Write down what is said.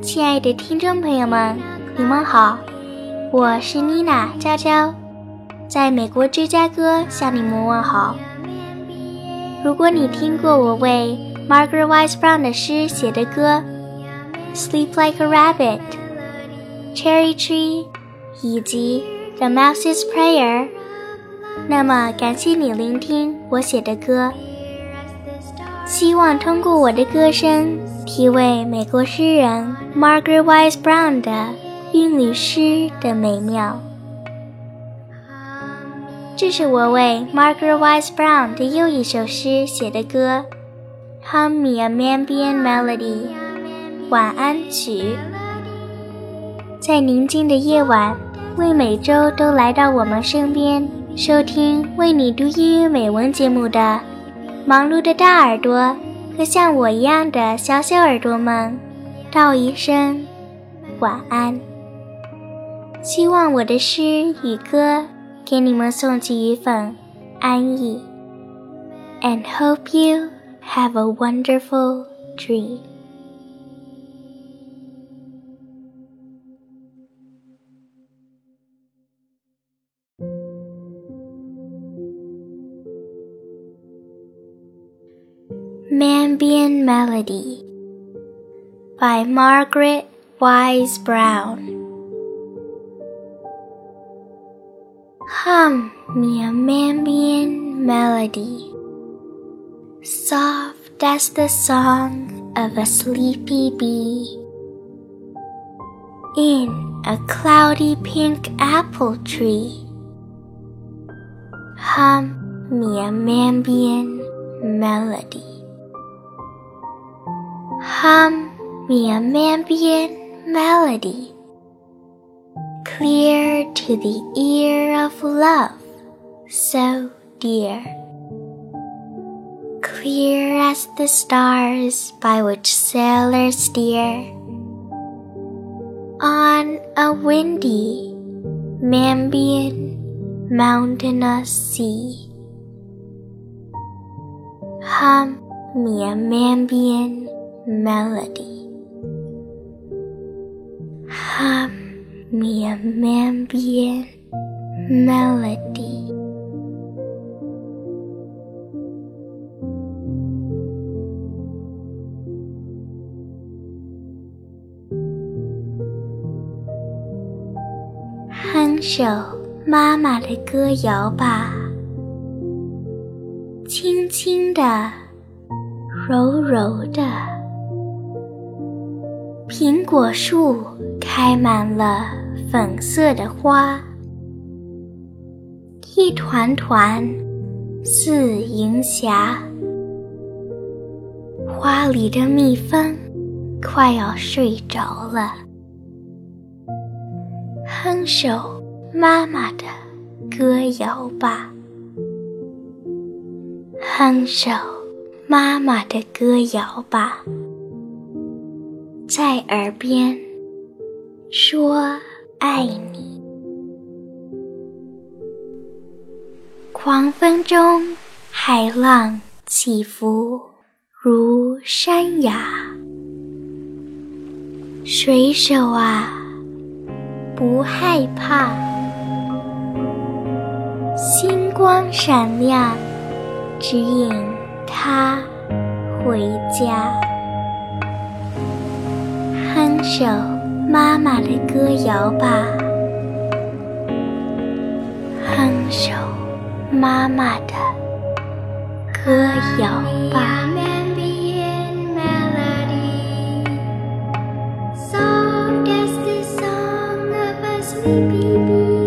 亲爱的听众朋友们，你们好，我是妮娜娇娇，在美国芝加哥向你们问好。如果你听过我为 Margaret Wise Brown 的诗写的歌《Sleep Like a Rabbit》、《Cherry Tree》以及《The Mouse's Prayer》，那么感谢你聆听我写的歌。希望通过我的歌声，体味美国诗人 Margaret Wise Brown 的韵律诗的美妙。这是我为 Margaret Wise Brown 的又一首诗写的歌，《Hum Me a Mambian Melody》晚安曲。在宁静的夜晚，为每周都来到我们身边收听为你读英语美文节目的。忙碌的大耳朵和像我一样的小小耳朵们，道一声晚安。希望我的诗与歌给你们送去一份安逸。And hope you have a wonderful dream. Mambian Melody by Margaret Wise Brown. Hum me a Mambian melody, soft as the song of a sleepy bee. In a cloudy pink apple tree, hum me a Mambian melody. Hum me a Mambian melody, clear to the ear of love so dear, clear as the stars by which sailors steer. On a windy Mambian mountainous sea. Hum me a Mambian melody. Hum me a Mambian melody. “哼首妈妈的歌谣吧，轻轻的，柔柔的。” 苹果树开满了粉色的花，一团团似银霞。花里的蜜蜂快要睡着了，哼首妈妈的歌谣吧，哼首妈妈的歌谣吧。在耳边说爱你，狂风中海浪起伏如山崖，水手啊不害怕，星光闪亮指引他回家。哼首妈妈的歌谣吧，哼首妈妈的歌谣吧。Sleepy, sleepy.